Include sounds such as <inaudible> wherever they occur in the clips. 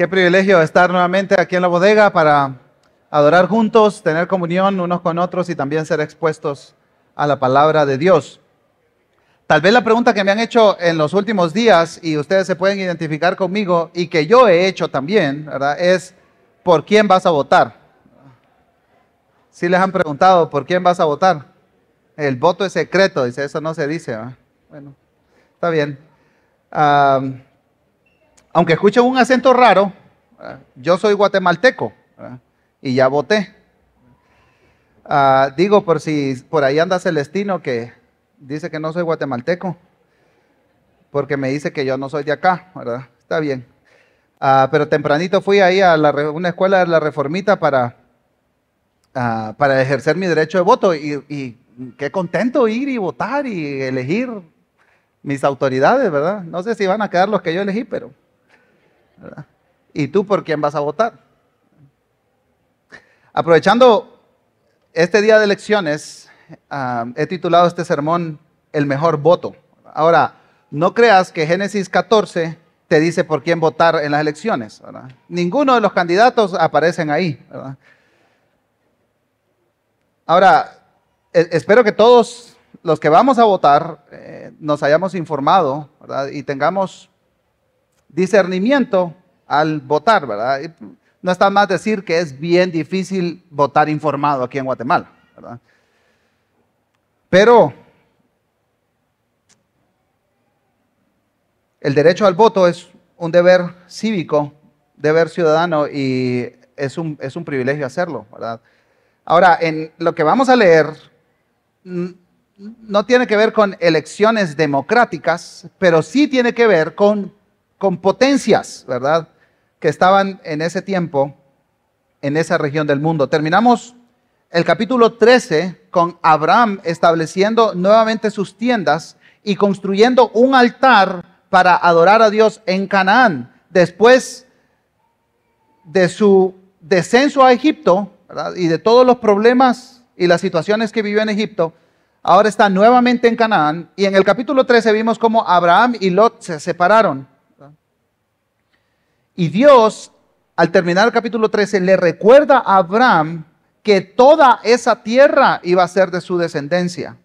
Qué privilegio estar nuevamente aquí en la bodega para adorar juntos, tener comunión unos con otros y también ser expuestos a la palabra de Dios. Tal vez la pregunta que me han hecho en los últimos días y ustedes se pueden identificar conmigo y que yo he hecho también, ¿verdad? Es ¿por quién vas a votar? Si les han preguntado por quién vas a votar. El voto es secreto, dice, eso no se dice. Bueno, está bien aunque escuchen un acento raro, yo soy guatemalteco y ya voté. Ah, digo por si por ahí anda Celestino que dice que no soy guatemalteco, porque me dice que yo no soy de acá, ¿verdad? Está bien. Ah, pero tempranito fui ahí a una escuela de la Reformita para, ah, para ejercer mi derecho de voto y, y qué contento ir y votar y elegir mis autoridades, ¿verdad? No sé si van a quedar los que yo elegí, pero ¿Y tú por quién vas a votar? Aprovechando este día de elecciones, ah, he titulado este sermón El mejor voto. Ahora, no creas que Génesis 14 te dice por quién votar en las elecciones. Ninguno de los candidatos aparecen ahí. Ahora, e, espero que todos los que vamos a votar eh, nos hayamos informado y tengamos discernimiento al votar, ¿verdad? No está más decir que es bien difícil votar informado aquí en Guatemala, ¿verdad? Pero el derecho al voto es un deber cívico, deber ciudadano y es un, es un privilegio hacerlo, ¿verdad? Ahora, en lo que vamos a leer no tiene que ver con elecciones democráticas, pero sí tiene que ver con con potencias, ¿verdad? Que estaban en ese tiempo en esa región del mundo. Terminamos el capítulo 13 con Abraham estableciendo nuevamente sus tiendas y construyendo un altar para adorar a Dios en Canaán. Después de su descenso a Egipto y de todos los problemas y las situaciones que vivió en Egipto, ahora está nuevamente en Canaán. Y en el capítulo 13 vimos cómo Abraham y Lot se separaron. Y Dios, al terminar el capítulo 13, le recuerda a Abraham que toda esa tierra iba a ser de su descendencia.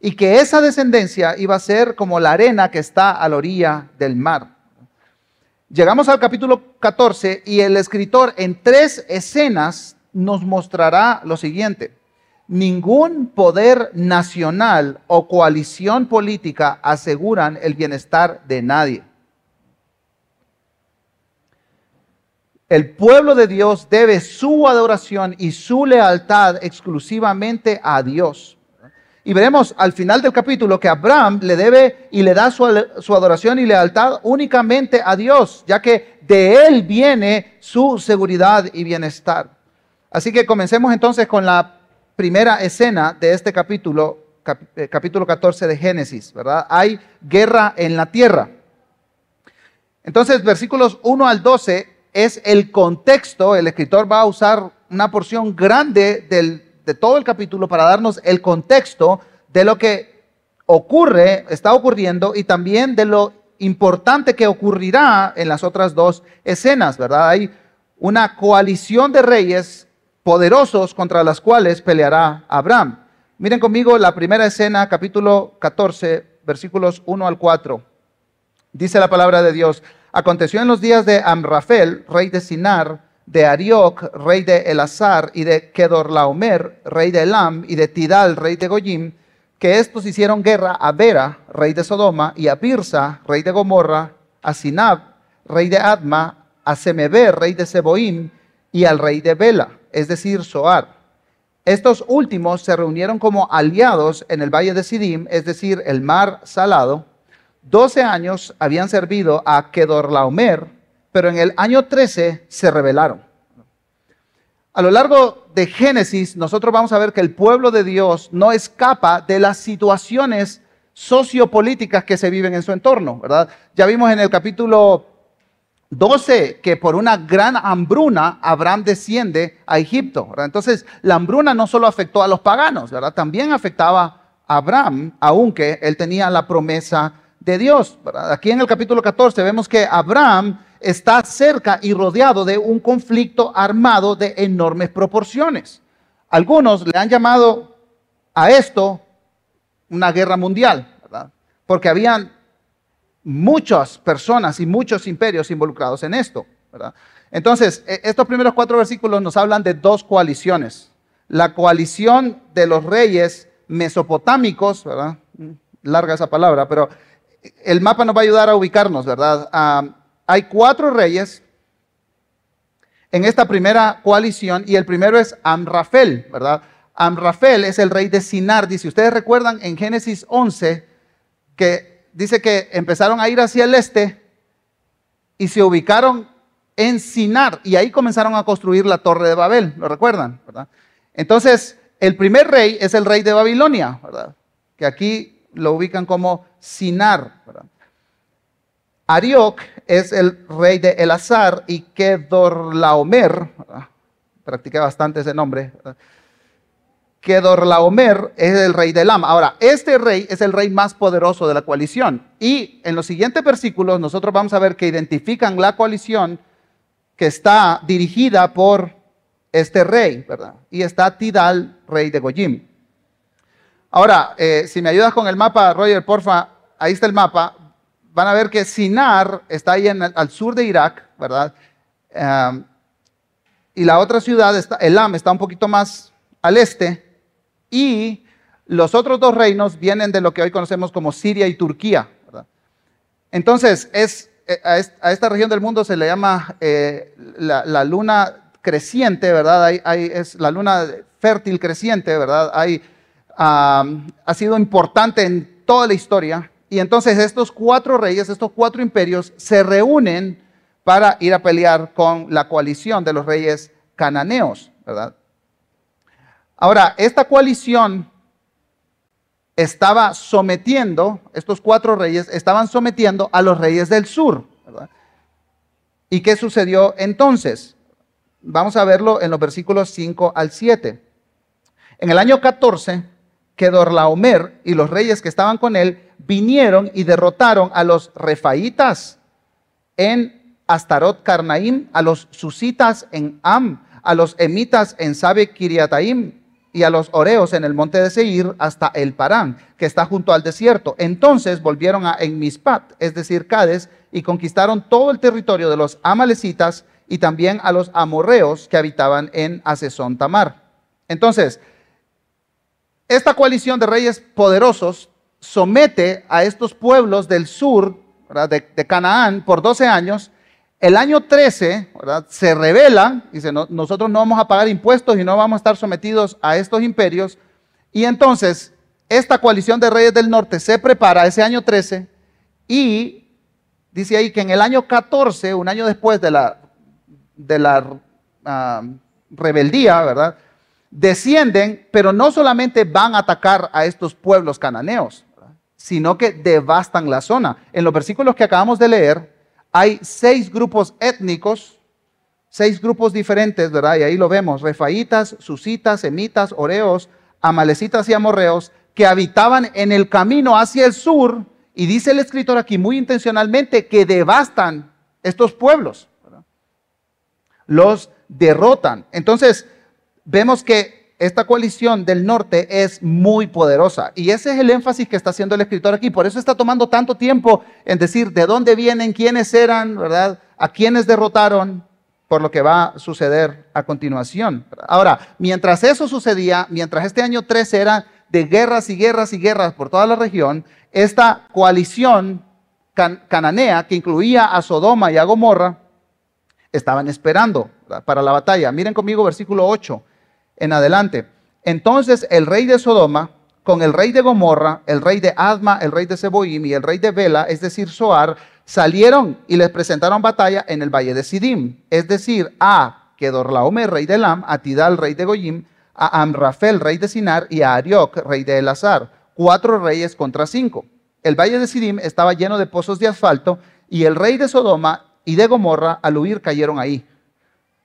Y que esa descendencia iba a ser como la arena que está a la orilla del mar. Llegamos al capítulo 14 y el escritor en tres escenas nos mostrará lo siguiente. Ningún poder nacional o coalición política aseguran el bienestar de nadie. El pueblo de Dios debe su adoración y su lealtad exclusivamente a Dios. Y veremos al final del capítulo que Abraham le debe y le da su, adoración y lealtad únicamente a Dios, ya que de él viene su seguridad y bienestar. Así que comencemos entonces con la primera escena de este capítulo, eh, capítulo 14 de Génesis, ¿verdad? Hay guerra en la tierra. Entonces, versículos 1 al 12 es el contexto, el escritor va a usar una porción grande de todo el capítulo para darnos el contexto de lo que ocurre, está ocurriendo y también de lo importante que ocurrirá en las otras dos escenas, ¿verdad? Hay una coalición de reyes poderosos contra las cuales peleará Abraham. Miren conmigo la primera escena, capítulo 14, versículos 1 al 4. Dice la palabra de Dios, Aconteció en los días de Amrafel, rey de Sinar, de Arioc, rey de Elazar, y de Kedorlaomer, rey de Elam, y de Tidal, rey de Goyim, que estos hicieron guerra a Bera, rey de Sodoma, y a Birsa, rey de Gomorra, a Sinab, rey de Adma, a Semeber, rey de Seboim, y al rey de Bela, es decir, Soar. Estos últimos se reunieron como aliados en el valle de Sidim, es decir, el mar salado, 12 años habían servido a Kedorlaomer, pero en el año 13 se rebelaron. A lo largo de Génesis, nosotros vamos a ver que el pueblo de Dios no escapa de las situaciones sociopolíticas que se viven en su entorno, ¿verdad? Ya vimos en el capítulo 12 que por una gran hambruna Abraham desciende a Egipto. Entonces, la hambruna no solo afectó a los paganos, ¿verdad? También afectaba a Abraham, aunque él tenía la promesa de Dios. Aquí en el capítulo 14 vemos que Abraham está cerca y rodeado de un conflicto armado de enormes proporciones. Algunos le han llamado a esto una guerra mundial, ¿verdad? porque habían muchas personas y muchos imperios involucrados en esto. ¿verdad? Entonces, e, estos primeros cuatro versículos nos hablan de dos coaliciones. La coalición de los reyes mesopotámicos, ¿verdad? Larga esa palabra, pero el mapa nos va a ayudar a ubicarnos, ¿verdad? Ah, hay cuatro reyes en esta primera coalición y el primero es Amrafel, ¿verdad? Amrafel es el rey de Sinar. Dice, ustedes recuerdan en Génesis 11 que dice que empezaron a ir hacia el este y se ubicaron en Sinar y ahí comenzaron a construir la torre de Babel, ¿lo recuerdan? Entonces, el primer rey es el rey de Babilonia, ¿verdad? Que aquí lo ubican como Sinar, ¿verdad? Arioc es el rey de Elazar y Kedorlaomer, practiqué bastante ese nombre, Kedorlaomer es el rey de Elam. Ahora, este rey es el rey más poderoso de la coalición. Y en los siguientes versículos nosotros vamos a ver que identifican la coalición que está dirigida por este rey, ¿verdad? Y está Tidal, rey de Goyim. Ahora, eh, si me ayudas con el mapa, Roger, porfa, ahí está el mapa van a ver que Sinar está ahí al sur de Irak, ¿verdad? Em, y la otra ciudad, Elam, está un poquito más al este. Y los otros dos reinos vienen de lo que hoy conocemos como Siria y Turquía. ¿verdad? Entonces, es, eh, a, esta región del mundo se le llama eh, la, luna creciente, ¿verdad? Es la luna fértil creciente, ¿verdad? Hay, ha sido importante en toda la historia. Y entonces estos cuatro reyes, estos cuatro imperios, se reúnen para ir a pelear con la coalición de los reyes cananeos, ¿verdad? Ahora, esta coalición estaba sometiendo, estos cuatro reyes estaban sometiendo a los reyes del sur, ¿verdad? ¿Y qué sucedió entonces? Vamos a verlo en los versículos 5 al 7. En el año 14, Kedorlaomer y los reyes que estaban con él vinieron y derrotaron a los refaitas en Astarot Carnaim, a los susitas en Am, a los emitas en Sabe Kiriataim y a los oreos en el monte de Seir hasta el Parán, que está junto al desierto. Entonces volvieron a Enmispat, es decir, Cades, y conquistaron todo el territorio de los amalecitas y también a los amorreos que habitaban en Asesón Tamar. Entonces, esta coalición de reyes poderosos somete a estos pueblos del sur de, Canaán por 12 años. El año 13 se rebelan, dice, nosotros no vamos a pagar impuestos y no vamos a estar sometidos a estos imperios. Y entonces esta coalición de reyes del norte se prepara ese año 13 y dice ahí que en el año 14, un año después de la, de la ah, rebeldía, ¿verdad? Descienden, pero no solamente van a atacar a estos pueblos cananeos, sino que devastan la zona. En los versículos que acabamos de leer, hay seis grupos étnicos, seis grupos diferentes, ¿verdad? Y ahí lo vemos, refaitas, susitas, semitas, oreos, amalecitas y amorreos, que habitaban en el camino hacia el sur, y dice el escritor aquí muy intencionalmente que devastan estos pueblos, los derrotan. Entonces, vemos que esta coalición del norte es muy poderosa. Y ese es el énfasis que está haciendo el escritor aquí. Por eso está tomando tanto tiempo en decir de dónde vienen, quiénes eran, ¿verdad? A quiénes derrotaron, por lo que va a suceder a continuación. Ahora, mientras eso sucedía, mientras este año 13 era de guerras y guerras y guerras por toda la región, esta coalición cananea, que incluía a Sodoma y a Gomorra, estaban esperando para la batalla. Miren conmigo versículo 8 en adelante. Entonces el rey de Sodoma, con el rey de Gomorra, el rey de Adma, el rey de Seboim y el rey de Bela, es decir, Soar, salieron y les presentaron batalla en el valle de Sidim, es decir, a Kedorlaomer, rey de Elam, a Tidal, rey de Goyim, a Amrafel, rey de Sinar, y a Arioc, rey de Elazar, cuatro reyes contra cinco. El valle de Sidim estaba lleno de pozos de asfalto, y el rey de Sodoma y de Gomorra al huir cayeron ahí.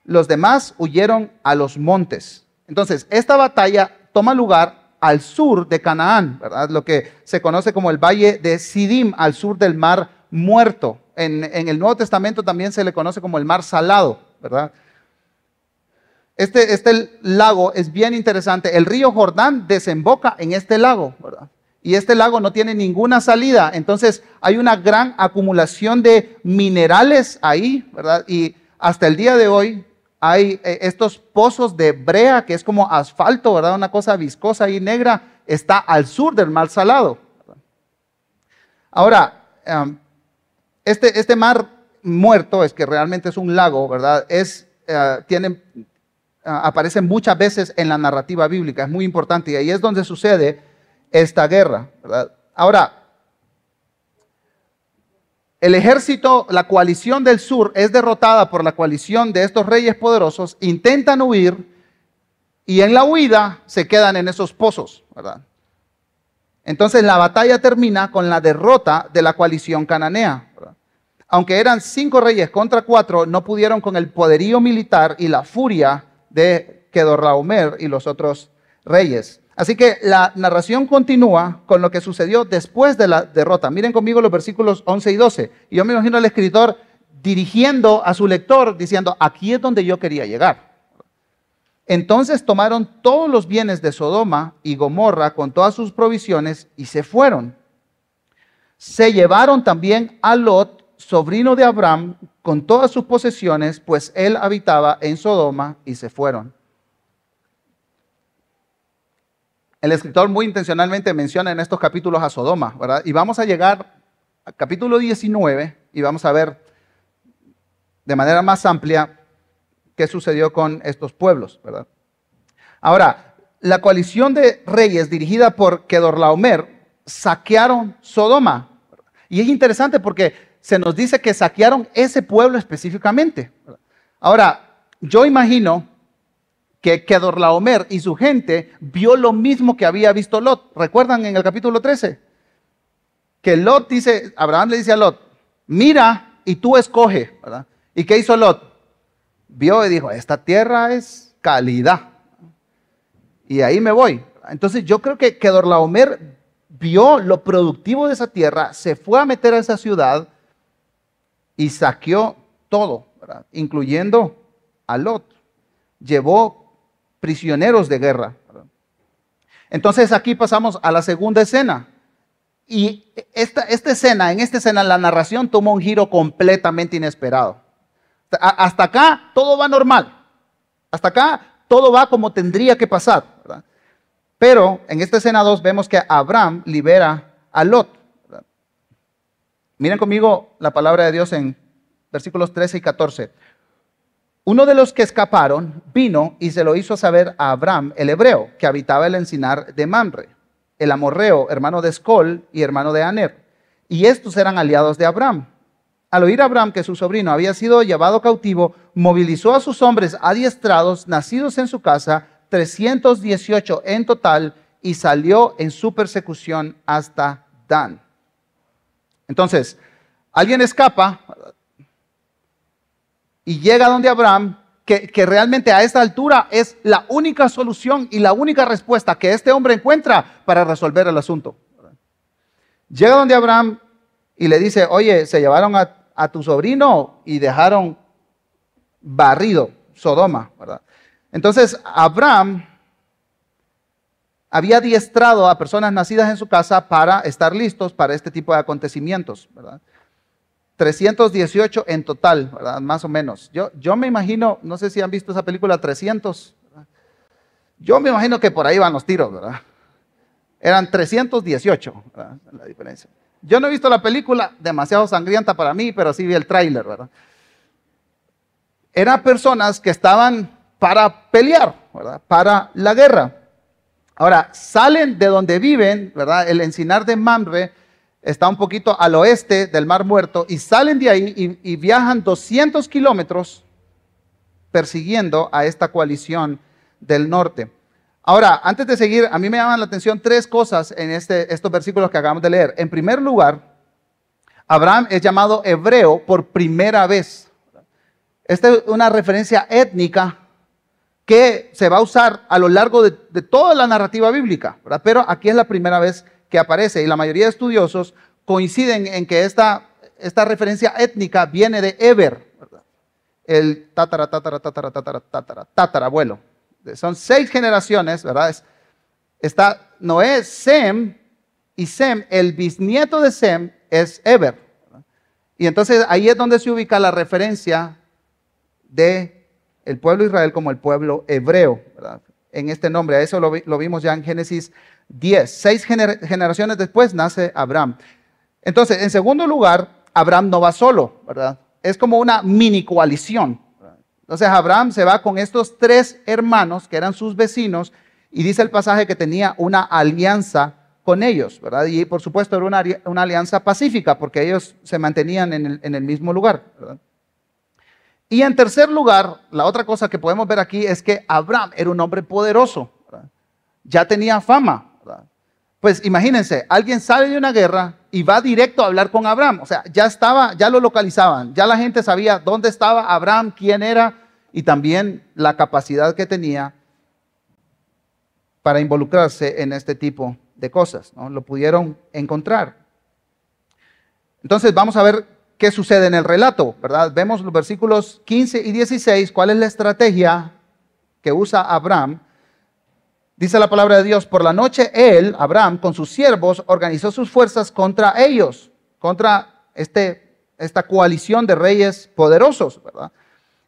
Los demás huyeron a los montes. Entonces, esta batalla toma lugar al sur de Canaán, ¿verdad? Lo que se conoce como el valle de Sidim, al sur del mar muerto, en, el Nuevo Testamento también se le conoce como el mar salado, ¿verdad? Este, este lago es bien interesante. El río Jordán desemboca en este lago, ¿verdad? Y este lago no tiene ninguna salida. Entonces hay una gran acumulación de minerales ahí, ¿verdad? Y hasta el día de hoy hay eh, estos pozos de brea, que es como asfalto, ¿verdad? Una cosa viscosa y negra, está al sur del mar salado. Ahora, este, este mar muerto, es que realmente es un lago, ¿verdad? Es, Ah, aparece muchas veces en la narrativa bíblica, es muy importante y ahí es donde sucede esta guerra. Ahora, el ejército, la coalición del sur es derrotada por la coalición de estos reyes poderosos, intentan huir y en la huida se quedan en esos pozos, ¿verdad? Entonces la batalla termina con la derrota de la coalición cananea. Aunque eran cinco reyes contra cuatro, no pudieron con el poderío militar y la furia de Kedorlaomer y los otros reyes. Así que la narración continúa con lo que sucedió después de la derrota. Miren conmigo los versículos 11 y 12. Y yo me imagino al escritor dirigiendo a su lector diciendo, aquí es donde yo quería llegar. Entonces tomaron todos los bienes de Sodoma y Gomorra con todas sus provisiones y se fueron. Se llevaron también a Lot, sobrino de Abraham, con todas sus posesiones, pues él habitaba en Sodoma y se fueron. El escritor muy intencionalmente menciona en estos capítulos a Sodoma, ¿verdad? Y vamos a llegar al capítulo 19 y vamos a ver de manera más amplia qué sucedió con estos pueblos, ¿verdad? Ahora, la coalición de reyes dirigida por Kedorlaomer saquearon Sodoma. Y es interesante porque se nos dice que saquearon ese pueblo específicamente. Ahora, yo imagino que Kedorlaomer y su gente vio lo mismo que había visto Lot. ¿Recuerdan en el capítulo 13? Que Lot dice, Abraham le dice a Lot, mira y tú escoge, ¿verdad? ¿Y qué hizo Lot? Vio y dijo, esta tierra es calidad. Y ahí me voy. Entonces yo creo que Kedorlaomer vio lo productivo de esa tierra, se fue a meter a esa ciudad y saqueó todo, incluyendo a Lot. Llevó prisioneros de guerra. Entonces aquí pasamos a la segunda escena. Y esta, esta escena, en esta escena la narración toma un giro completamente inesperado. Hasta acá todo va normal. Hasta acá todo va como tendría que pasar. Pero en esta escena 2 vemos que Abraham libera a Lot. Miren conmigo la palabra de Dios en versículos 13 y 14. Uno de los que escaparon vino y se lo hizo saber a Abraham, el hebreo, que habitaba el encinar de Mamre, el amorreo, hermano de Escol y hermano de Aner. Y estos eran aliados de Abraham. Al oír Abraham que su sobrino había sido llevado cautivo, movilizó a sus hombres adiestrados, nacidos en su casa, 318 en total, y salió en su persecución hasta Dan. Entonces, alguien escapa y llega donde Abraham, que, realmente a esta altura es la única solución y la única respuesta que este hombre encuentra para resolver el asunto. Llega donde Abraham y le dice, oye, se llevaron a, tu sobrino y dejaron barrido Sodoma. Entonces, Abraham había adiestrado a personas nacidas en su casa para estar listos para este tipo de acontecimientos, ¿verdad? 318 en total, ¿verdad? Más o menos. Yo, yo me imagino, no sé si han visto esa película 300, yo me imagino que por ahí van los tiros, ¿verdad? Eran 318, ¿verdad? La diferencia. Yo no he visto la película, demasiado sangrienta para mí, pero sí vi el tráiler, ¿verdad? Eran personas que estaban para pelear, ¿verdad? Para la guerra. Ahora, salen de donde viven, ¿verdad? El encinar de Mamre está un poquito al oeste del Mar Muerto y salen de ahí y, viajan 200 kilómetros persiguiendo a esta coalición del norte. Ahora, antes de seguir, a mí me llaman la atención tres cosas en este, estos versículos que acabamos de leer. En primer lugar, Abraham es llamado hebreo por primera vez. Esta es una referencia étnica que se va a usar a lo largo de, toda la narrativa bíblica, pero aquí es la primera vez que aparece y la mayoría de estudiosos coinciden en que esta, esta referencia étnica viene de Eber, el tatara, tatara, tatara, tatara, tatara, tatara, abuelo. Son seis generaciones, ¿verdad? está Noé, Sem y Sem, el bisnieto de Sem es Eber. Y entonces ahí es donde se ubica la referencia de el pueblo Israel como el pueblo hebreo, ¿verdad? en este nombre. Eso lo, vimos ya en Génesis 10. Seis generaciones después nace Abraham. Entonces, en segundo lugar, Abraham no va solo, ¿verdad? Es como una mini coalición. Entonces, Abraham se va con estos tres hermanos que eran sus vecinos y dice el pasaje que tenía una alianza con ellos, ¿verdad? Y por supuesto era una, alianza pacífica porque ellos se mantenían en el, mismo lugar, Y en tercer lugar, la otra cosa que podemos ver aquí es que Abraham era un hombre poderoso, ya tenía fama. Pues imagínense, alguien sale de una guerra y va directo a hablar con Abraham. O sea, ya estaba, ya lo localizaban, ya la gente sabía dónde estaba Abraham, quién era y también la capacidad que tenía para involucrarse en este tipo de cosas. ¿no? Lo pudieron encontrar. Entonces vamos a ver qué sucede en el relato, ¿verdad? Vemos los versículos 15 y 16, cuál es la estrategia que usa Abraham. Dice la palabra de Dios, por la noche él, Abraham, con sus siervos, organizó sus fuerzas contra ellos, contra este, esta coalición de reyes poderosos, ¿verdad?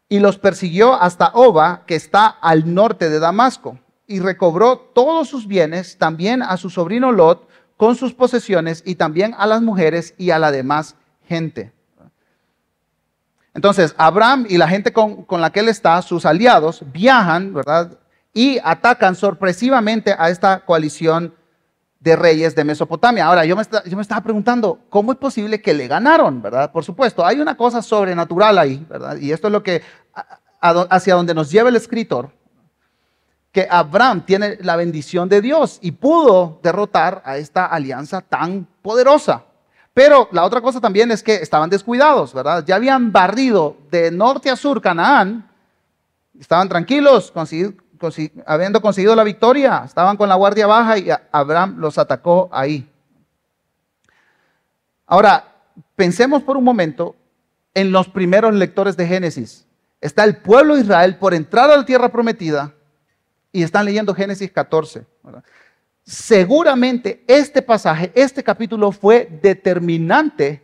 Y los persiguió hasta Oba, que está al norte de Damasco y recobró todos sus bienes, también a su sobrino Lot, con sus posesiones y también a las mujeres y a la demás gente. Entonces, Abraham y la gente con, la que él está, sus aliados, viajan, ¿verdad? Y atacan sorpresivamente a esta coalición de reyes de Mesopotamia. Ahora, yo me, estaba preguntando, ¿cómo es posible que le ganaron, verdad? Por supuesto, hay una cosa sobrenatural ahí, ¿verdad? Y esto es lo que, hacia donde nos lleva el escritor, que Abraham tiene la bendición de Dios y pudo derrotar a esta alianza tan poderosa. Pero la otra cosa también es que estaban descuidados, ¿verdad? Ya habían barrido de norte a sur Canaán, estaban tranquilos, habiendo conseguido la victoria, estaban con la guardia baja y Abraham los atacó ahí. Ahora, pensemos por un momento en los primeros lectores de Génesis. Está el pueblo de Israel por entrar a la tierra prometida y están leyendo Génesis 14. Seguramente este pasaje, este capítulo fue determinante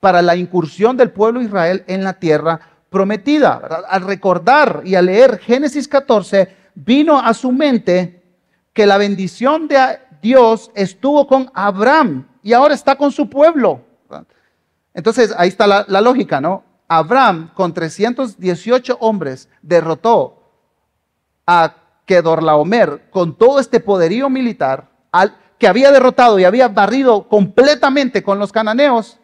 para la incursión del pueblo de Israel en la tierra prometida. Al recordar y al leer Génesis 14, vino a su mente que la bendición de Dios estuvo con Abraham y ahora está con su pueblo. Entonces ahí está la, lógica, ¿no? Abraham con 318 hombres derrotó a que Dorlaomer, con todo este poderío militar, al, que había derrotado y había barrido completamente con los cananeos,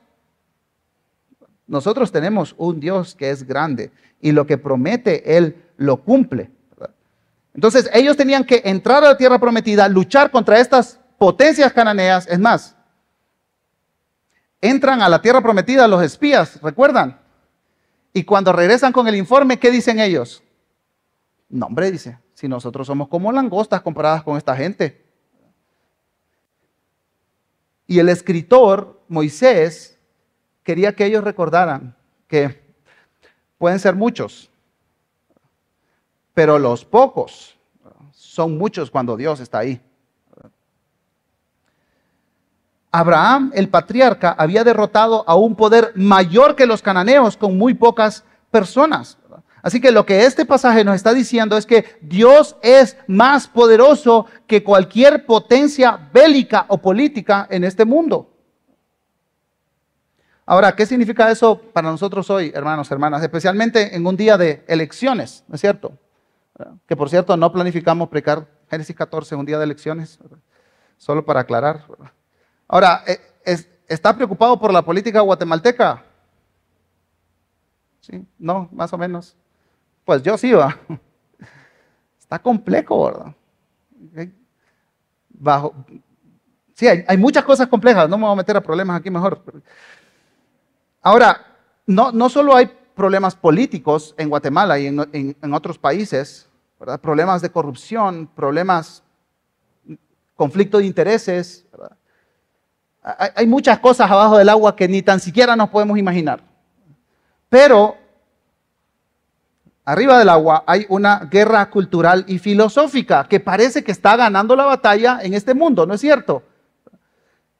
nosotros tenemos un Dios que es grande y lo que promete, Él lo cumple. Entonces ellos tenían que entrar a la tierra prometida, luchar contra estas potencias cananeas. Es más, entran a la tierra prometida los espías, ¿recuerdan? Y cuando regresan con el informe, ¿qué dicen ellos? No, hombre, dice, si nosotros somos como langostas comparadas con esta gente. Y el escritor, Moisés, quería que ellos recordaran que pueden ser muchos, pero los pocos son muchos cuando Dios está ahí. Abraham, el patriarca, había derrotado a un poder mayor que los cananeos con muy pocas personas. Así que lo que este pasaje nos está diciendo es que Dios es más poderoso que cualquier potencia bélica o política en este mundo. Ahora, ¿qué significa eso para nosotros hoy, hermanos, hermanas? Especialmente en un día de elecciones, ¿no es cierto? Que por cierto, no planificamos precar Génesis 14 un día de elecciones, solo para aclarar. Ahora, eh, ¿está preocupado por la política guatemalteca? Sí, no, más o menos. Pues yo sí, va. <laughs> Está complejo, ¿verdad? Bajo, sí, hay, muchas cosas complejas, no me voy a meter a problemas aquí mejor. Ahora, no, no solo hay problemas políticos en Guatemala y en, otros países, problemas de corrupción, problemas, conflicto de intereses, hay muchas cosas abajo del agua que ni tan siquiera nos podemos imaginar. Pero arriba del agua hay una guerra cultural y filosófica que parece que está ganando la batalla en este mundo, ¿no es cierto?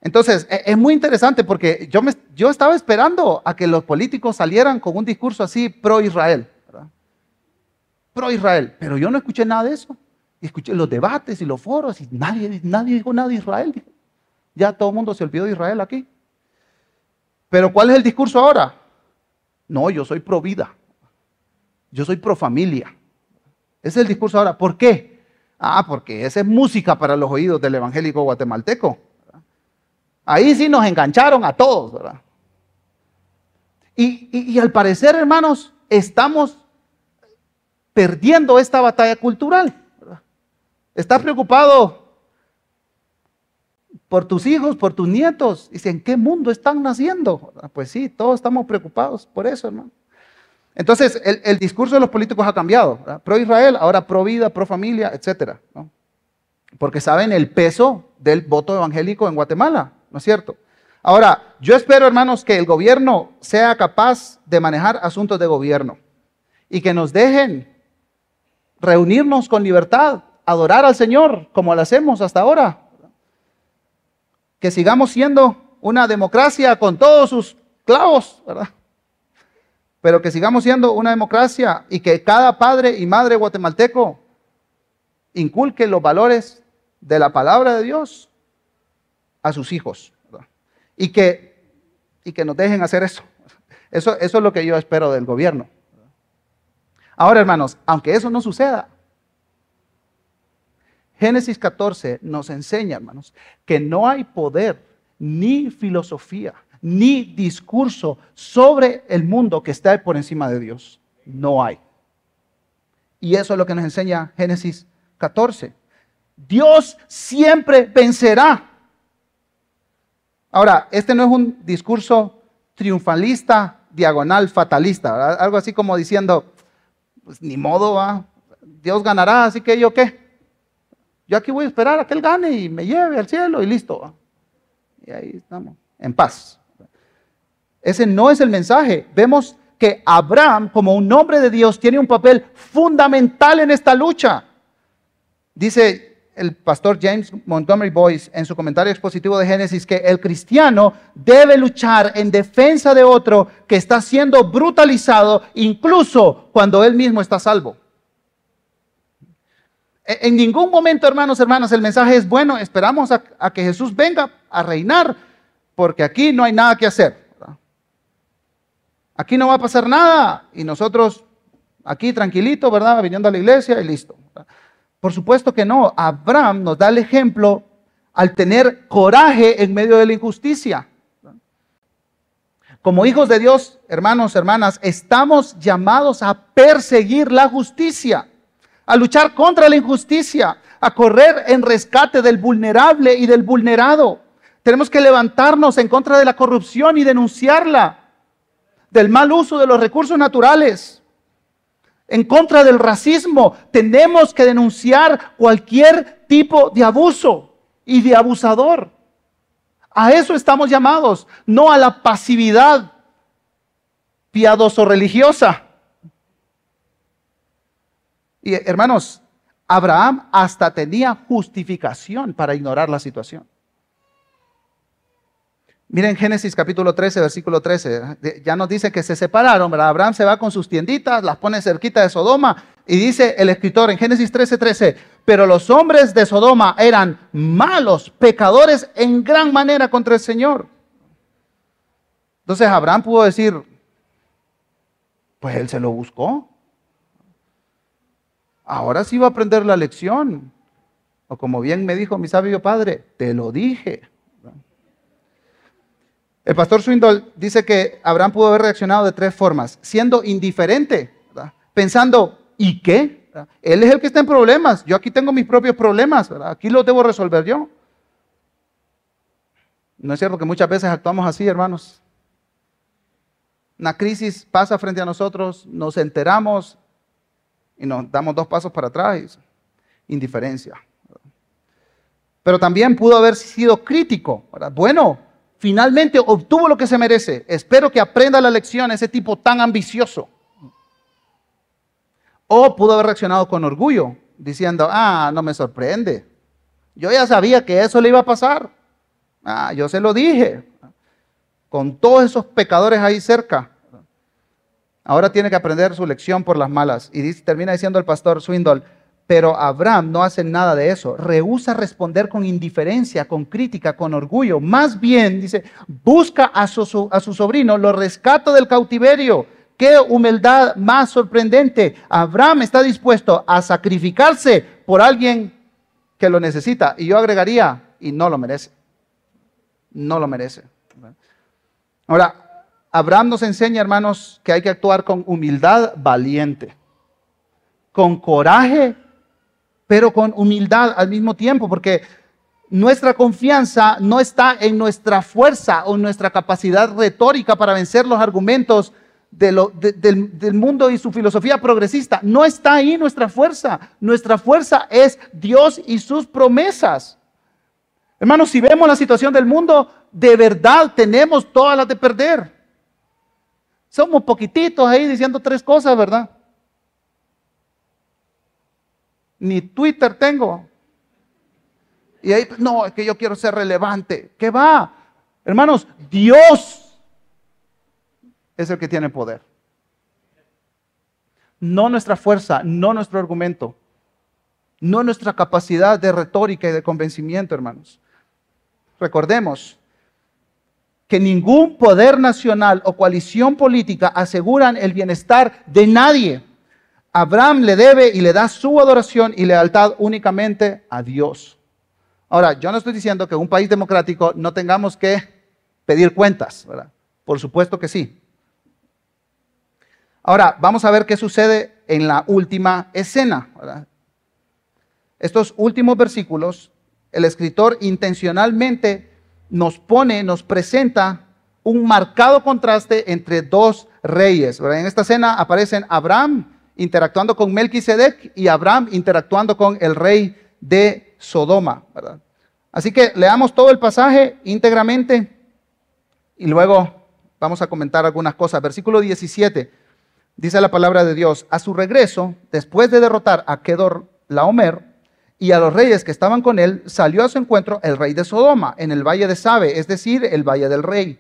Entonces, e, es muy interesante porque yo, me, yo estaba esperando a que los políticos salieran con un discurso así pro-Israel, pro-Israel, pero yo no escuché nada de eso. escuché los debates y los foros y nadie, nadie dijo nada de Israel. Ya todo el mundo se olvidó de Israel aquí. Pero ¿cuál es el discurso ahora? No, yo soy pro vida. Yo soy pro familia. Ese es el discurso ahora. ¿Por qué? Ah, porque esa es música para los oídos del evangélico guatemalteco. Ahí sí nos engancharon a todos. Y, al parecer, hermanos, estamos perdiendo esta batalla cultural. ¿Estás preocupado por tus hijos, por tus nietos? Dice, ¿en qué mundo están naciendo? Pues sí, todos estamos preocupados por eso, hermano. Entonces, el, discurso de los políticos ha cambiado. Pro Israel, ahora pro vida, pro familia, etc. Porque saben el peso del voto evangélico en Guatemala, ¿no es cierto? Ahora, yo espero, hermanos, que el gobierno sea capaz de manejar asuntos de gobierno y que nos dejen reunirnos con libertad, adorar al Señor como lo hacemos hasta ahora. Que sigamos siendo una democracia con todos sus clavos, ¿verdad? pero que sigamos siendo una democracia y que cada padre y madre guatemalteco inculque los valores de la palabra de Dios a sus hijos. Y que, y que nos dejen hacer eso. eso. Eso es lo que yo espero del gobierno. Ahora, hermanos, aunque eso no suceda, Génesis 14 nos enseña, hermanos, que no hay poder ni filosofía ni discurso sobre el mundo que está por encima de Dios. No hay. Y eso es lo que nos enseña Génesis 14. Dios siempre vencerá. Ahora, este no es un discurso triunfalista, diagonal, fatalista, algo así como diciendo, pues ni modo va, Dios ganará, así que yo qué. Yo aquí voy a esperar a que Él gane y me lleve al cielo y listo. Y ahí estamos, en paz. Ese no es el mensaje. Vemos que Abraham, como un hombre de Dios, tiene un papel fundamental en esta lucha. Dice el pastor James Montgomery Boyce en su comentario expositivo de Génesis que el cristiano debe luchar en defensa de otro que está siendo brutalizado incluso cuando él mismo está salvo. E, en ningún momento, hermanos, hermanas, el mensaje es bueno, esperamos a, a que Jesús venga a reinar porque aquí no hay nada que hacer aquí no va a pasar nada. Y nosotros aquí tranquilito, ¿verdad? Viniendo a la iglesia y listo. Por supuesto que no. Abraham nos da el ejemplo al tener coraje en medio de la injusticia. Como hijos de Dios, hermanos, hermanas, estamos llamados a perseguir la justicia, a luchar contra la injusticia, a correr en rescate del vulnerable y del vulnerado. Tenemos que levantarnos en contra de la corrupción y denunciarla del mal uso de los recursos naturales, en contra del racismo. Tenemos que denunciar cualquier tipo de abuso y de abusador. A eso estamos llamados, no a la pasividad piadoso-religiosa. Y hermanos, Abraham hasta tenía justificación para ignorar la situación. Miren Génesis capítulo 13, versículo 13. Ya nos dice que se separaron. Abraham se va con sus tienditas, las pone cerquita de Sodoma y dice el escritor en Génesis 13, 13, pero los hombres de Sodoma eran malos, pecadores en gran manera contra el Señor. Entonces Abraham pudo decir, pues él se lo buscó. Ahora sí va a aprender la lección. O como bien me dijo mi sabio padre, te lo dije. El pastor Swindoll dice que Abraham pudo haber reaccionado de tres formas, siendo indiferente, pensando, ¿y qué? Él es el que está en problemas, yo aquí tengo mis propios problemas, aquí los debo resolver yo. No es cierto que muchas veces actuamos así, hermanos. Una crisis pasa frente a nosotros, nos enteramos y nos damos dos pasos para atrás. Indiferencia. Pero también pudo haber sido crítico. Bueno, finalmente obtuvo lo que se merece. Espero que aprenda la lección ese tipo tan ambicioso. O pudo haber reaccionado con orgullo, diciendo, ah, no me sorprende. Yo ya sabía que eso le iba a pasar. Ah, yo se lo dije. Con todos esos pecadores ahí cerca. Ahora tiene que aprender su lección por las malas. Y termina diciendo el pastor Swindle, pero Abraham no hace nada de eso. Rehúsa responder con indiferencia, con crítica, con orgullo. Más bien, dice, busca a su, sobrino, lo rescata del cautiverio. Qué humildad más sorprendente. Abraham está dispuesto a sacrificarse por alguien que lo necesita. Y yo agregaría, y no lo merece. No lo merece. Ahora, Abraham nos enseña, hermanos, que hay que actuar con humildad valiente, con coraje pero con humildad al mismo tiempo, porque nuestra confianza no está en nuestra fuerza o en nuestra capacidad retórica para vencer los argumentos del, del, mundo y su filosofía progresista. No está ahí nuestra fuerza. Nuestra fuerza es Dios y sus promesas. Hermanos, si vemos la situación del mundo, de verdad tenemos todas las de perder. Somos poquititos ahí diciendo tres cosas, ¿verdad? Ni Twitter tengo. Y ahí, no, es que yo quiero ser relevante. ¿Qué va? Hermanos, Dios es el que tiene poder. No nuestra fuerza, no nuestro argumento, no nuestra capacidad de retórica y de convencimiento, hermanos. Recordemos que ningún poder nacional o coalición política aseguran el bienestar de nadie. Abraham le debe y le da su adoración y lealtad únicamente a Dios. Ahora, yo no estoy diciendo que en un país democrático no tengamos que pedir cuentas, ¿verdad? Por supuesto que sí. Ahora, vamos a ver qué sucede en la última escena. Estos últimos versículos, el escritor intencionalmente nos pone, nos presenta un marcado contraste entre dos reyes. En esta escena aparecen Abraham interactuando con Melquisedec y Abraham interactuando con el rey de Sodoma. Así que leamos todo el pasaje íntegramente y luego vamos a comentar algunas cosas. Versículo 17 dice la palabra de Dios, a su regreso, después de derrotar a Kedor Laomer y a los reyes que estaban con él, salió a su encuentro el rey de Sodoma en el valle de Sabe, es decir, el valle del rey.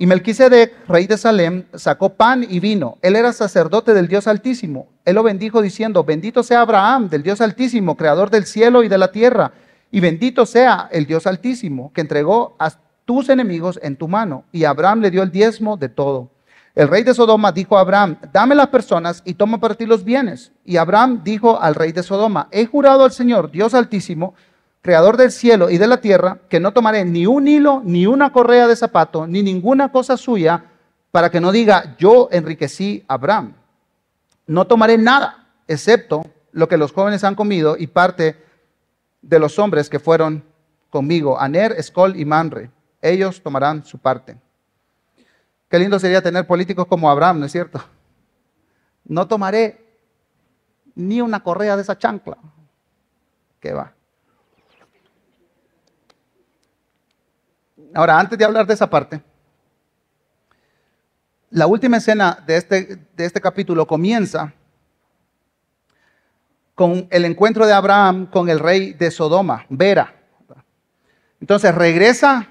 Y Melquisedec, rey de Salem, sacó pan y vino. Él era sacerdote del Dios Altísimo. Él lo bendijo diciendo, bendito sea Abraham, del Dios Altísimo, creador del cielo y de la tierra. Y bendito sea el Dios Altísimo, que entregó a tus enemigos en tu mano. Y Abraham le dio el diezmo de todo. El rey de Sodoma dijo a Abraham, dame las personas y toma para ti los bienes. Y Abraham dijo al rey de Sodoma, he jurado al Señor, Dios Altísimo, creador del cielo y de la tierra, que no tomaré ni un hilo, ni una correa de zapato, ni ninguna cosa suya, para que no diga, yo enriquecí a Abraham. No tomaré nada, excepto lo que los jóvenes han comido y parte de los hombres que fueron conmigo, Aner, Escol y Manre. Ellos tomarán su parte. Qué lindo sería tener políticos como Abraham, ¿no es cierto? No tomaré ni una correa de esa chancla. ¿Qué va? Ahora, antes de hablar de esa parte, la última escena de este, de este capítulo comienza con el encuentro de Abraham con el rey de Sodoma, Vera. Entonces regresa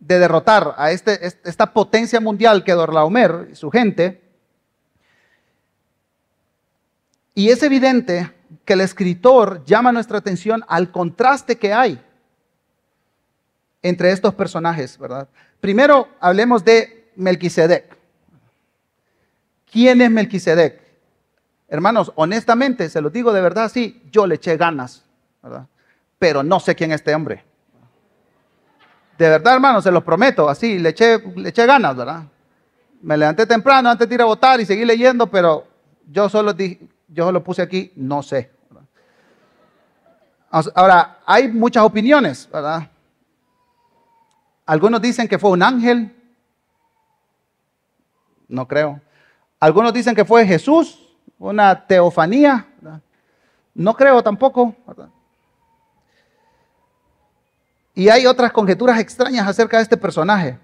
de derrotar a este, esta potencia mundial que Dorlaomer y su gente. Y es evidente que el escritor llama nuestra atención al contraste que hay entre estos personajes, ¿verdad? Primero hablemos de Melquisedec. ¿Quién es Melquisedec? Hermanos, honestamente, se lo digo de verdad, sí, yo le eché ganas, ¿verdad? Pero no sé quién es este hombre. De verdad, hermanos, se los prometo, así, le eché, le eché ganas, ¿verdad? Me levanté temprano antes de ir a votar y seguí leyendo, pero yo solo, yo solo puse aquí, no sé. Ahora, hay muchas opiniones, ¿verdad? Algunos dicen que fue un ángel. No creo. Algunos dicen que fue Jesús, una teofanía. No creo tampoco. Y hay otras conjeturas extrañas acerca de este personaje.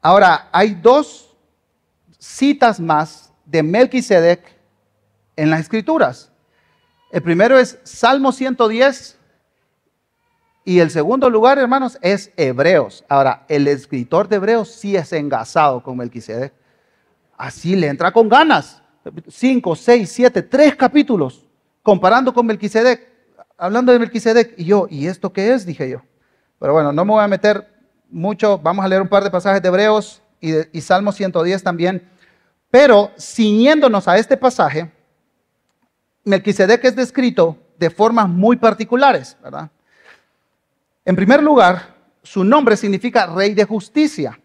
Ahora, hay dos citas más de Melquisedec en las escrituras. El primero es Salmo 110 y el segundo lugar, hermanos, es Hebreos. Ahora, el escritor de Hebreos sí es engasado con Melquisedec. Así le entra con ganas. Cinco, seis, siete, tres capítulos comparando con Melquisedec, hablando de Melquisedec. Y yo, ¿y esto qué es? Dije yo. Pero bueno, no me voy a meter mucho. Vamos a leer un par de pasajes de Hebreos y, y Salmo 110 también. Pero ciñéndonos a este pasaje, Melquisedec es descrito de formas muy particulares, ¿verdad? En primer lugar, su nombre significa rey de justicia.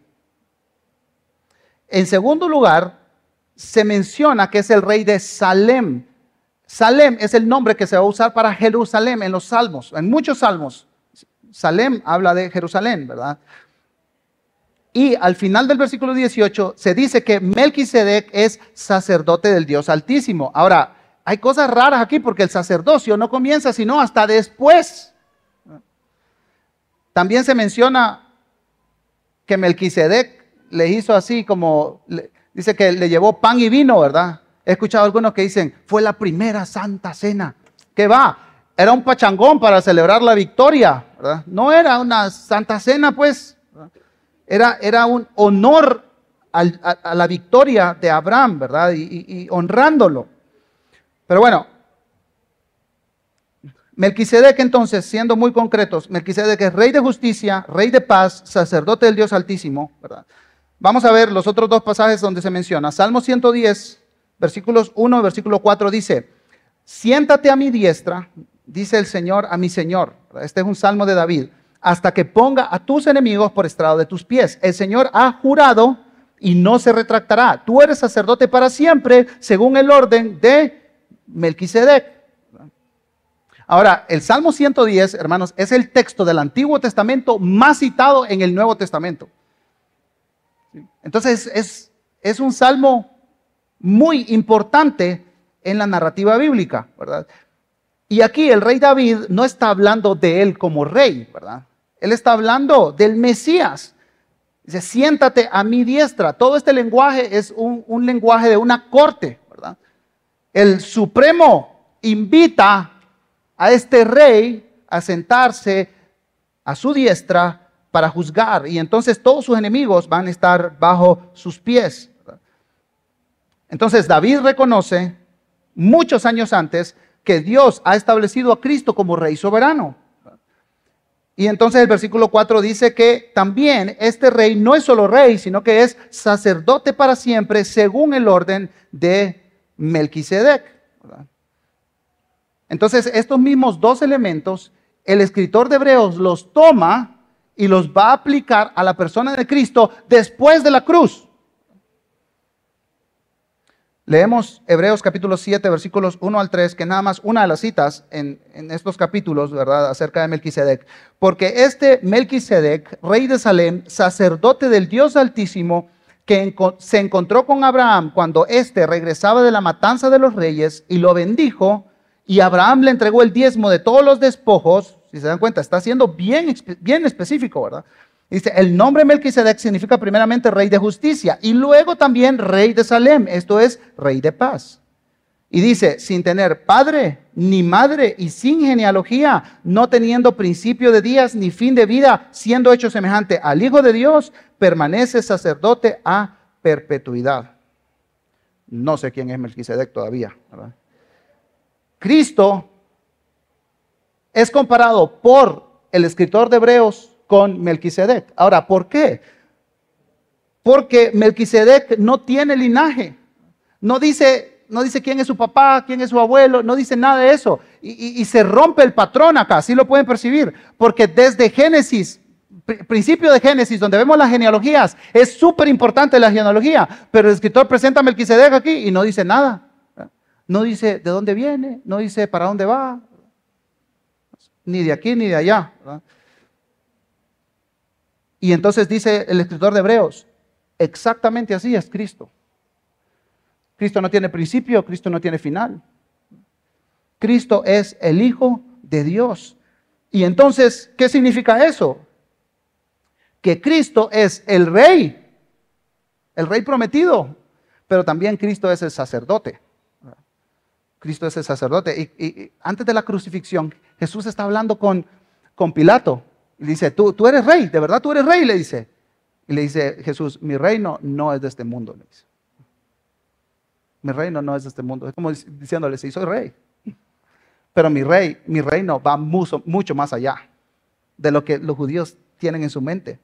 En segundo lugar, se menciona que es el rey de Salem. Salem es el nombre que se va a usar para Jerusalén en los salmos, en muchos salmos. Salem habla de Jerusalén, ¿verdad? Y al final del versículo 18 se dice que Melquisedec es sacerdote del Dios Altísimo. Ahora, hay cosas raras aquí porque el sacerdocio no comienza sino hasta después. También se menciona que Melquisedec le hizo así como, dice que le llevó pan y vino, ¿verdad? He escuchado algunos que dicen, fue la primera santa cena. ¿Qué va? Era un pachangón para celebrar la victoria, ¿verdad? No era una santa cena, pues. Era, era un honor a, la victoria de Abraham, ¿verdad? Y, honrándolo. Pero bueno, Melquisedec entonces, siendo muy concretos, Melquisedec es rey de justicia, rey de paz, sacerdote del Dios Altísimo. Vamos a ver los otros dos pasajes donde se menciona. Salmo 110, versículos 1 y versículo 4 dice, siéntate a mi diestra, dice el Señor a mi Señor. Este es un salmo de David hasta que ponga a tus enemigos por estrado de tus pies. El Señor ha jurado y no se retractará. Tú eres sacerdote para siempre, según el orden de Melquisedec. Ahora, el Salmo 110, hermanos, es el texto del Antiguo Testamento más citado en el Nuevo Testamento. Entonces, es, es un salmo muy importante en la narrativa bíblica, ¿verdad? Y aquí el rey David no está hablando de él como rey, ¿verdad? Él está hablando del Mesías. Dice, siéntate a mi diestra. Todo este lenguaje es un, lenguaje de una corte, ¿verdad? El Supremo invita a este rey a sentarse a su diestra para juzgar. Y entonces todos sus enemigos van a estar bajo sus pies. Entonces David reconoce muchos años antes que Dios ha establecido a Cristo como rey soberano. Y entonces el versículo 4 dice que también este rey no es solo rey, sino que es sacerdote para siempre según el orden de Melquisedec. Entonces estos mismos dos elementos, el escritor de Hebreos los toma y los va a aplicar a la persona de Cristo después de la cruz. Leemos Hebreos capítulo 7, versículos 1 al 3, que nada más una de las citas en, estos capítulos, ¿verdad?, acerca de Melquisedec. Porque este Melquisedec, rey de Salem, sacerdote del Dios Altísimo, que se encontró con Abraham cuando éste regresaba de la matanza de los reyes y lo bendijo, y Abraham le entregó el diezmo de todos los despojos, si se dan cuenta, está siendo bien, bien específico, ¿verdad? Dice, el nombre Melquisedec significa primeramente rey de justicia y luego también rey de Salem, esto es rey de paz. Y dice, sin tener padre ni madre y sin genealogía, no teniendo principio de días ni fin de vida, siendo hecho semejante al Hijo de Dios, permanece sacerdote a perpetuidad. No sé quién es Melquisedec todavía. Cristo es comparado por el escritor de Hebreos con Melquisedec. Ahora, ¿por qué? Porque Melquisedec no tiene linaje. No dice, no dice quién es su papá, quién es su abuelo, no dice nada de eso. Y, se rompe el patrón acá, así lo pueden percibir. Porque desde Génesis, principio de Génesis, donde vemos las genealogías, es súper importante la genealogía. Pero el escritor presenta a Melquisedec aquí y no dice nada. No dice de dónde viene, no dice para dónde va, ni de aquí ni de allá. Y entonces dice el escritor de Hebreos, exactamente así es Cristo. Cristo no tiene principio, Cristo no tiene final. Cristo es el Hijo de Dios. Y entonces, ¿qué significa eso? Que Cristo es el rey, el rey prometido, pero también Cristo es el sacerdote. Cristo es el sacerdote. Y, antes de la crucifixión, Jesús está hablando con, con Pilato. Y dice, ¿Tú, tú eres rey, de verdad tú eres rey, le dice. Y le dice Jesús, mi reino no es de este mundo. Le dice. Mi reino no es de este mundo. Es como diciéndole, sí, soy rey. Pero mi rey, mi reino va mucho, mucho más allá de lo que los judíos tienen en su mente.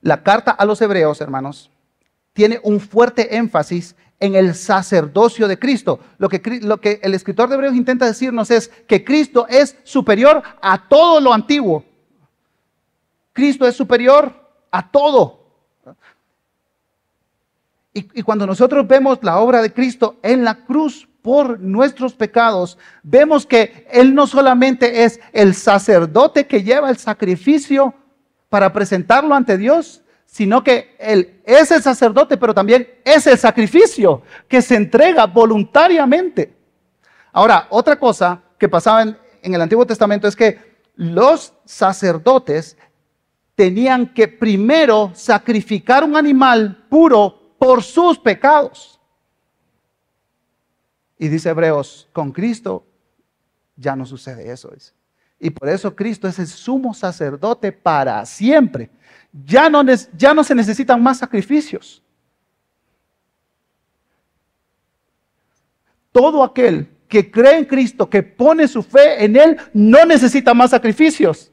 La carta a los hebreos, hermanos, tiene un fuerte énfasis en el sacerdocio de Cristo. Lo que, lo que el escritor de Hebreos intenta decirnos es que Cristo es superior a todo lo antiguo. Cristo es superior a todo. Y, y, cuando nosotros vemos la obra de Cristo en la cruz por nuestros pecados, vemos que Él no solamente es el sacerdote que lleva el sacrificio para presentarlo ante Dios, sino que Él es el sacerdote, pero también es el sacrificio que se entrega voluntariamente. Ahora, otra cosa que pasaba en, el Antiguo Testamento es que los sacerdotes tenían que primero sacrificar un animal puro por sus pecados. Y dice Hebreos, con Cristo ya no sucede eso. Y por eso Cristo es el sumo sacerdote para siempre ya no, se necesitan más sacrificios. Todo aquel que cree en Cristo, que pone su fe en Él, no necesita más sacrificios.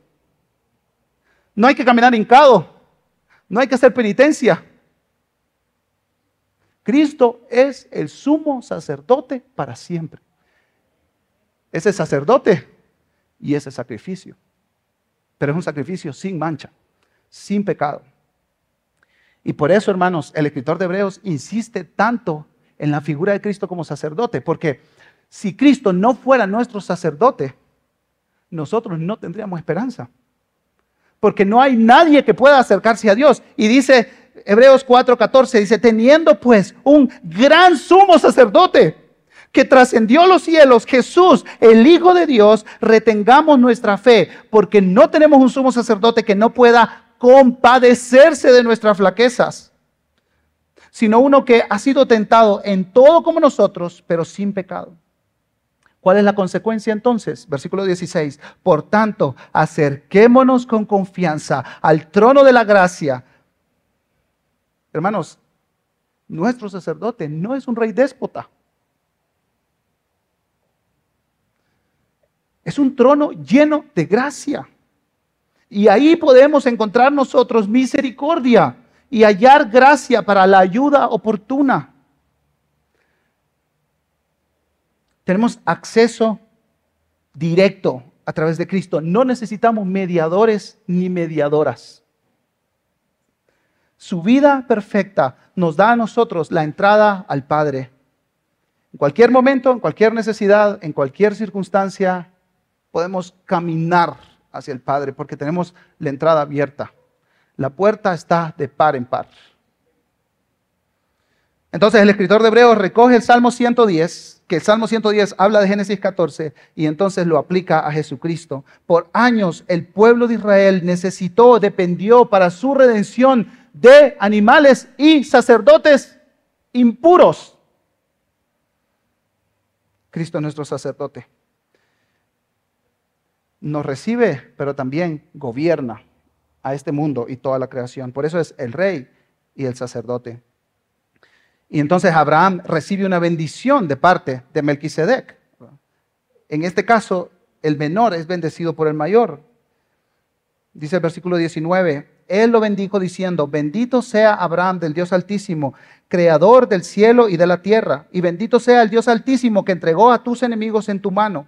No hay que caminar hincado, no hay que hacer penitencia. Cristo es el sumo sacerdote para siempre. Ese sacerdote y ese sacrificio. Pero es un sacrificio sin mancha sin pecado. Y por eso, hermanos, el escritor de Hebreos insiste tanto en la figura de Cristo como sacerdote, porque si Cristo no fuera nuestro sacerdote, nosotros no tendríamos esperanza. Porque no hay nadie que pueda acercarse a Dios. Y dice Hebreos 4:14, dice, teniendo pues un gran sumo sacerdote que trascendió los cielos, Jesús, el Hijo de Dios, retengamos nuestra fe, porque no tenemos un sumo sacerdote que no pueda compadecerse de nuestras flaquezas, sino uno que ha sido tentado en todo como nosotros, pero sin pecado. ¿Cuál es la consecuencia entonces? Versículo 16. Por tanto, acerquémonos con confianza al trono de la gracia. Hermanos, nuestro sacerdote no es un rey déspota. Es un trono lleno de gracia. Y ahí podemos encontrar nosotros misericordia y hallar gracia para la ayuda oportuna. Tenemos acceso directo a través de Cristo. No necesitamos mediadores ni mediadoras. Su vida perfecta nos da a nosotros la entrada al Padre. En cualquier momento, en cualquier necesidad, en cualquier circunstancia, podemos caminar hacia el Padre porque tenemos la entrada abierta. La puerta está de par en par. Entonces el escritor de Hebreos recoge el Salmo 110, que el Salmo 110 habla de Génesis 14 y entonces lo aplica a Jesucristo. Por años el pueblo de Israel necesitó, dependió para su redención de animales y sacerdotes impuros. Cristo es nuestro sacerdote nos recibe, pero también gobierna a este mundo y toda la creación. Por eso es el rey y el sacerdote. Y entonces Abraham recibe una bendición de parte de Melquisedec. En este caso, el menor es bendecido por el mayor. Dice el versículo 19, él lo bendijo diciendo, bendito sea Abraham del Dios Altísimo, creador del cielo y de la tierra, y bendito sea el Dios Altísimo que entregó a tus enemigos en tu mano.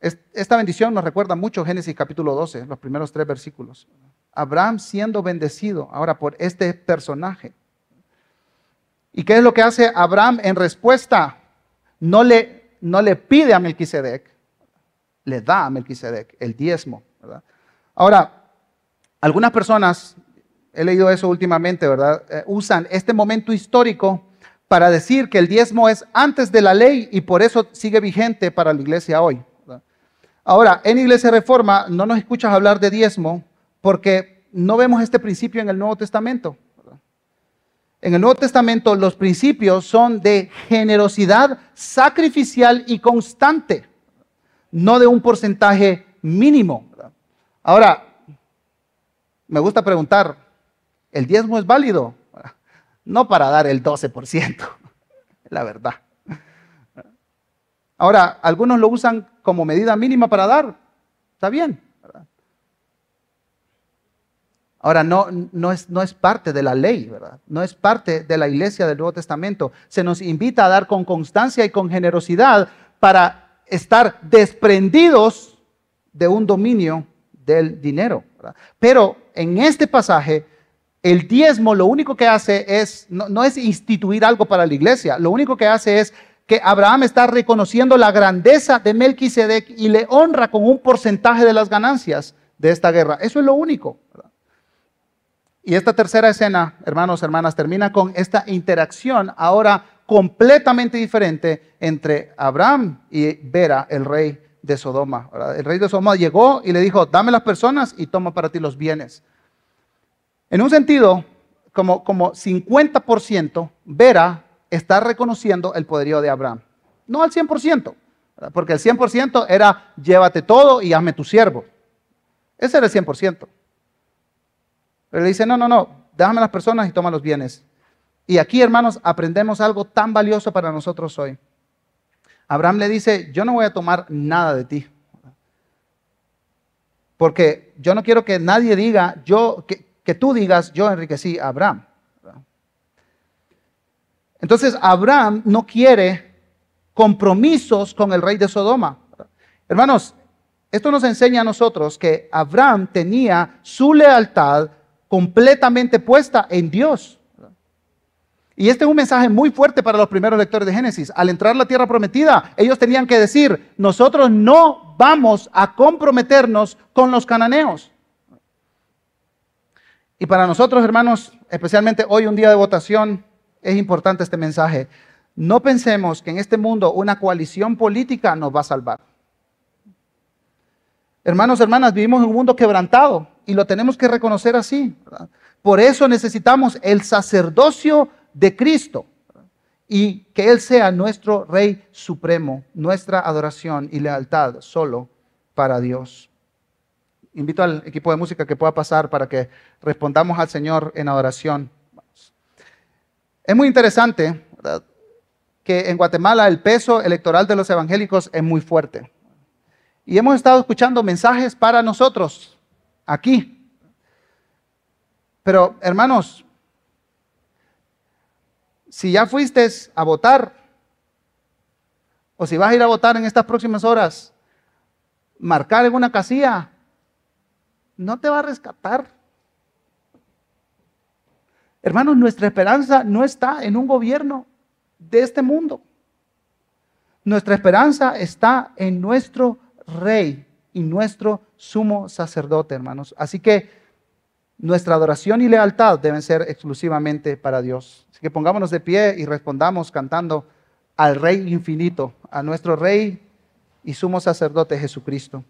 Esta bendición nos recuerda mucho Génesis capítulo 12, los primeros tres versículos. Abraham siendo bendecido ahora por este personaje. ¿Y qué es lo que hace Abraham en respuesta? No le, no le pide a Melquisedec, le da a Melquisedec el diezmo. Ahora, algunas personas, he leído eso últimamente, ¿verdad? Eh, usan este momento histórico para decir que el diezmo es antes de la ley y por eso sigue vigente para la iglesia hoy. Ahora, en Iglesia Reforma no nos escuchas hablar de diezmo porque no vemos este principio en el Nuevo Testamento. En el Nuevo Testamento los principios son de generosidad sacrificial y constante, no de un porcentaje mínimo. Ahora, me gusta preguntar, ¿el diezmo es válido? No para dar el 12%, <laughs> la verdad. Ahora, algunos lo usan como medida mínima para dar. Está bien. Ahora, no, no, es, no es parte de la ley, ¿verdad? No es parte de la iglesia del Nuevo Testamento. Se nos invita a dar con constancia y con generosidad para estar desprendidos de un dominio del dinero. Pero en este pasaje, el diezmo lo único que hace es, no, no es instituir algo para la iglesia, lo único que hace es que Abraham está reconociendo la grandeza de Melquisedec y le honra con un porcentaje de las ganancias de esta guerra. Eso es lo único. Y esta tercera escena, hermanos, hermanas, termina con esta interacción ahora completamente diferente entre Abraham y Vera, el rey de Sodoma. El rey de Sodoma llegó y le dijo, dame las personas y toma para ti los bienes. En un sentido, como, como 50%, Vera está reconociendo el poderío de Abraham. No al 100%, porque el 100% era llévate todo y hazme tu siervo. Ese era el 100%. Pero le dice, no, no, no, déjame las personas y toma los bienes. Y aquí, hermanos, aprendemos algo tan valioso para nosotros hoy. Abraham le dice, yo no voy a tomar nada de ti. Porque yo no quiero que nadie diga, yo, que, que tú digas, yo enriquecí a Abraham. Entonces Abraham no quiere compromisos con el rey de Sodoma. Hermanos, esto nos enseña a nosotros que Abraham tenía su lealtad completamente puesta en Dios. Y este es un mensaje muy fuerte para los primeros lectores de Génesis. Al entrar a la tierra prometida, ellos tenían que decir, nosotros no vamos a comprometernos con los cananeos. Y para nosotros, hermanos, especialmente hoy un día de votación, es importante este mensaje. No pensemos que en este mundo una coalición política nos va a salvar. Hermanos, hermanas, vivimos en un mundo quebrantado y lo tenemos que reconocer así. Por eso necesitamos el sacerdocio de Cristo y que Él sea nuestro Rey Supremo, nuestra adoración y lealtad solo para Dios. Invito al equipo de música que pueda pasar para que respondamos al Señor en adoración. Es muy interesante que en Guatemala el peso electoral de los evangélicos es muy fuerte. Y hemos estado escuchando mensajes para nosotros aquí. Pero hermanos, si ya fuiste a votar, o si vas a ir a votar en estas próximas horas, marcar en una casilla, no te va a rescatar. Hermanos, nuestra esperanza no está en un gobierno de este mundo. Nuestra esperanza está en nuestro rey y nuestro sumo sacerdote, hermanos. Así que nuestra adoración y lealtad deben ser exclusivamente para Dios. Así que pongámonos de pie y respondamos cantando al Rey infinito, a nuestro Rey y sumo sacerdote Jesucristo.